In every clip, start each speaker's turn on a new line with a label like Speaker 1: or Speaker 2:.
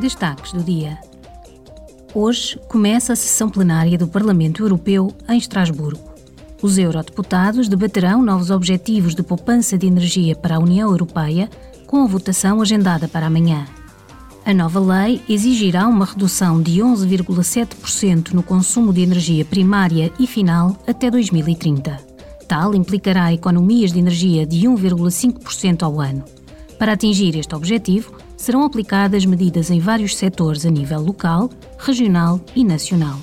Speaker 1: Destaques do dia. Hoje começa a sessão plenária do Parlamento Europeu em Estrasburgo. Os eurodeputados debaterão novos objetivos de poupança de energia para a União Europeia, com a votação agendada para amanhã. A nova lei exigirá uma redução de 11,7% no consumo de energia primária e final até 2030. Tal implicará economias de energia de 1,5% ao ano. Para atingir este objetivo, serão aplicadas medidas em vários setores a nível local, regional e nacional.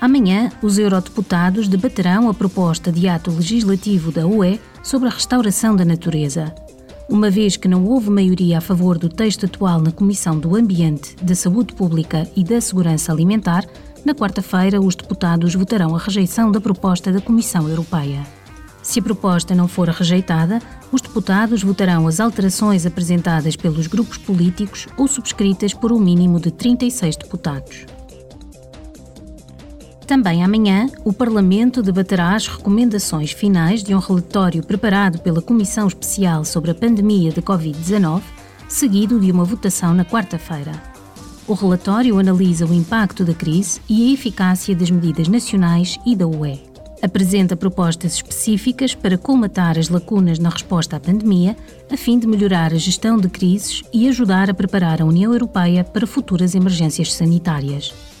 Speaker 1: Amanhã, os eurodeputados debaterão a proposta de ato legislativo da UE sobre a restauração da natureza. Uma vez que não houve maioria a favor do texto atual na Comissão do Ambiente, da Saúde Pública e da Segurança Alimentar, na quarta-feira os deputados votarão a rejeição da proposta da Comissão Europeia. Se a proposta não for rejeitada, os deputados votarão as alterações apresentadas pelos grupos políticos ou subscritas por um mínimo de 36 deputados. Também amanhã, o Parlamento debaterá as recomendações finais de um relatório preparado pela Comissão Especial sobre a Pandemia de Covid-19, seguido de uma votação na quarta-feira. O relatório analisa o impacto da crise e a eficácia das medidas nacionais e da UE apresenta propostas específicas para colmatar as lacunas na resposta à pandemia, a fim de melhorar a gestão de crises e ajudar a preparar a União Europeia para futuras emergências sanitárias.